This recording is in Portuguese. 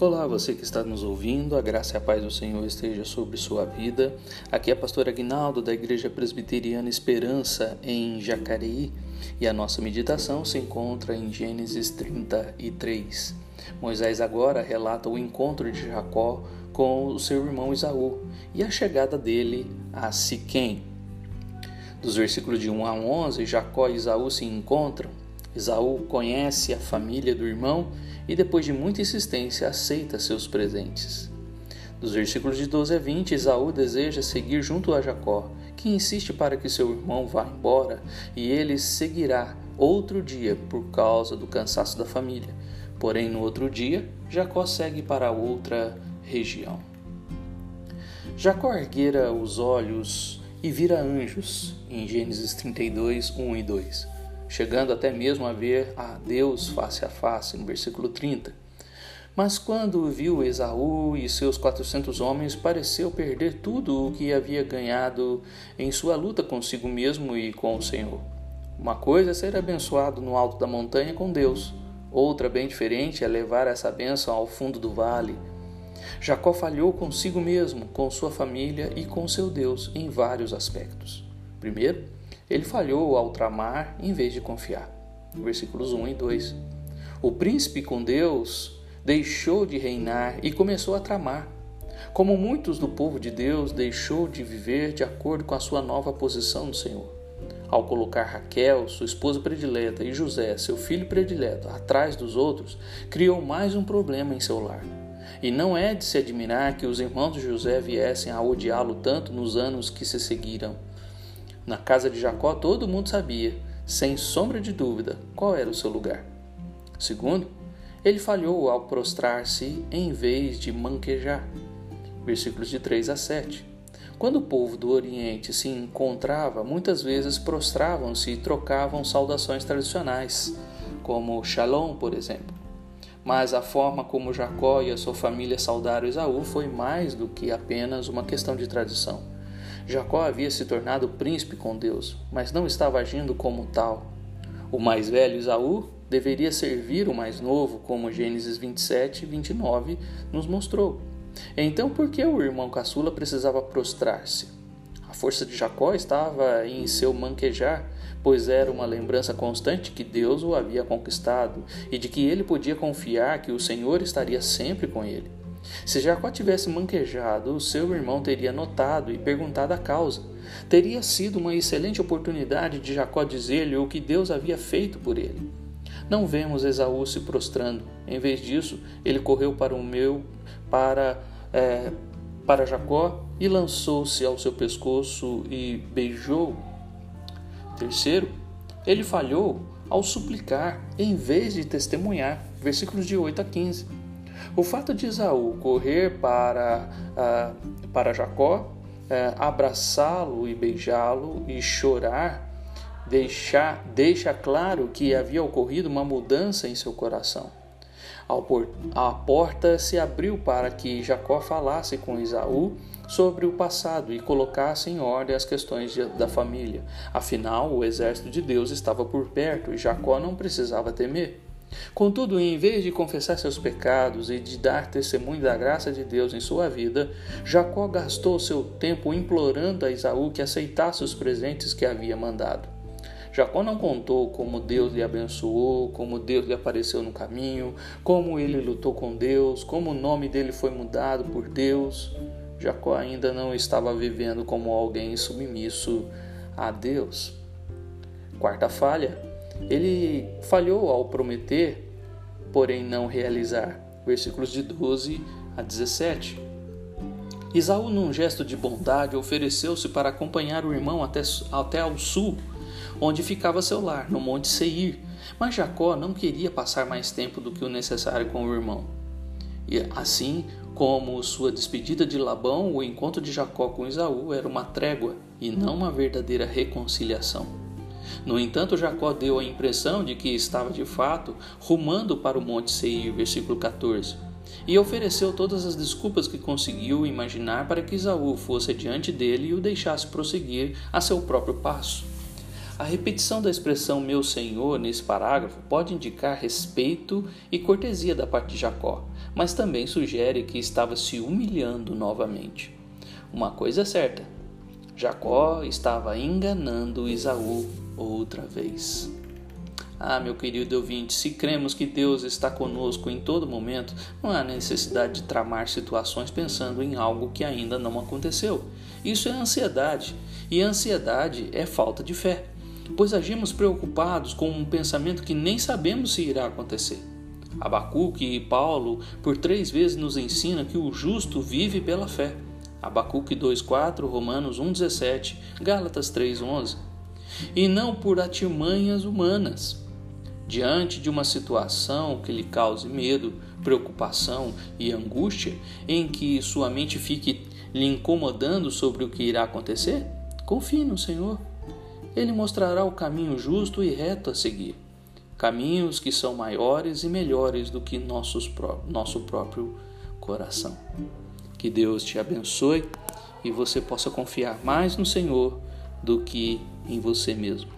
Olá, você que está nos ouvindo, a graça e a paz do Senhor esteja sobre sua vida. Aqui é a pastora Aguinaldo da Igreja Presbiteriana Esperança em Jacareí e a nossa meditação se encontra em Gênesis 33. Moisés agora relata o encontro de Jacó com o seu irmão Isaú e a chegada dele a Siquém. Dos versículos de 1 a 11, Jacó e Isaú se encontram. Isaú conhece a família do irmão e, depois de muita insistência, aceita seus presentes. Dos versículos de 12 a 20, Esaú deseja seguir junto a Jacó, que insiste para que seu irmão vá embora e ele seguirá outro dia por causa do cansaço da família. Porém, no outro dia, Jacó segue para outra região. Jacó erguera os olhos e vira anjos, em Gênesis 32, 1 e 2 chegando até mesmo a ver a Deus face a face, no versículo 30. Mas quando viu Esaú e seus quatrocentos homens, pareceu perder tudo o que havia ganhado em sua luta consigo mesmo e com o Senhor. Uma coisa é ser abençoado no alto da montanha com Deus, outra, bem diferente, é levar essa bênção ao fundo do vale. Jacó falhou consigo mesmo, com sua família e com seu Deus em vários aspectos. Primeiro, ele falhou ao tramar em vez de confiar. Versículos 1 e 2. O príncipe com Deus deixou de reinar e começou a tramar. Como muitos do povo de Deus, deixou de viver de acordo com a sua nova posição no Senhor. Ao colocar Raquel, sua esposa predileta, e José, seu filho predileto, atrás dos outros, criou mais um problema em seu lar. E não é de se admirar que os irmãos de José viessem a odiá-lo tanto nos anos que se seguiram. Na casa de Jacó, todo mundo sabia, sem sombra de dúvida, qual era o seu lugar. Segundo, ele falhou ao prostrar-se em vez de manquejar. Versículos de 3 a 7. Quando o povo do Oriente se encontrava, muitas vezes prostravam-se e trocavam saudações tradicionais, como Shalom, por exemplo. Mas a forma como Jacó e a sua família saudaram Esaú foi mais do que apenas uma questão de tradição. Jacó havia se tornado príncipe com Deus, mas não estava agindo como tal. O mais velho Isaú deveria servir o mais novo, como Gênesis 27 e 29 nos mostrou. Então, por que o irmão caçula precisava prostrar-se? A força de Jacó estava em seu manquejar, pois era uma lembrança constante que Deus o havia conquistado e de que ele podia confiar que o Senhor estaria sempre com ele. Se Jacó tivesse manquejado, o seu irmão teria notado e perguntado a causa. Teria sido uma excelente oportunidade de Jacó dizer-lhe o que Deus havia feito por ele. Não vemos Esaú se prostrando. Em vez disso, ele correu para o meu, para, é, para Jacó e lançou-se ao seu pescoço e beijou. Terceiro, ele falhou ao suplicar em vez de testemunhar. Versículos de 8 a 15. O fato de Esaú correr para, uh, para Jacó, uh, abraçá-lo e beijá-lo e chorar, deixar, deixa claro que havia ocorrido uma mudança em seu coração. A porta se abriu para que Jacó falasse com Esaú sobre o passado e colocasse em ordem as questões da família. Afinal, o exército de Deus estava por perto e Jacó não precisava temer. Contudo, em vez de confessar seus pecados e de dar testemunho da graça de Deus em sua vida, Jacó gastou seu tempo implorando a Esaú que aceitasse os presentes que havia mandado. Jacó não contou como Deus lhe abençoou, como Deus lhe apareceu no caminho, como ele lutou com Deus, como o nome dele foi mudado por Deus. Jacó ainda não estava vivendo como alguém submisso a Deus. Quarta falha, ele falhou ao prometer, porém não realizar. Versículos de 12 a 17. Isaú, num gesto de bondade, ofereceu-se para acompanhar o irmão até, até ao sul, onde ficava seu lar, no Monte Seir. Mas Jacó não queria passar mais tempo do que o necessário com o irmão. E assim como sua despedida de Labão, o encontro de Jacó com Isaú era uma trégua e não uma verdadeira reconciliação. No entanto, Jacó deu a impressão de que estava de fato rumando para o Monte Seir, versículo 14, e ofereceu todas as desculpas que conseguiu imaginar para que Isaú fosse diante dele e o deixasse prosseguir a seu próprio passo. A repetição da expressão meu senhor nesse parágrafo pode indicar respeito e cortesia da parte de Jacó, mas também sugere que estava se humilhando novamente. Uma coisa é certa: Jacó estava enganando Isaú outra vez. Ah, meu querido ouvinte, se cremos que Deus está conosco em todo momento, não há necessidade de tramar situações pensando em algo que ainda não aconteceu. Isso é ansiedade, e ansiedade é falta de fé, pois agimos preocupados com um pensamento que nem sabemos se irá acontecer. Abacuque e Paulo por três vezes nos ensinam que o justo vive pela fé. Abacuque 2,4, Romanos 1,17, Gálatas 3,11. E não por artimanhas humanas. Diante de uma situação que lhe cause medo, preocupação e angústia, em que sua mente fique lhe incomodando sobre o que irá acontecer, confie no Senhor. Ele mostrará o caminho justo e reto a seguir caminhos que são maiores e melhores do que nossos, nosso próprio coração. Que Deus te abençoe e você possa confiar mais no Senhor do que em você mesmo.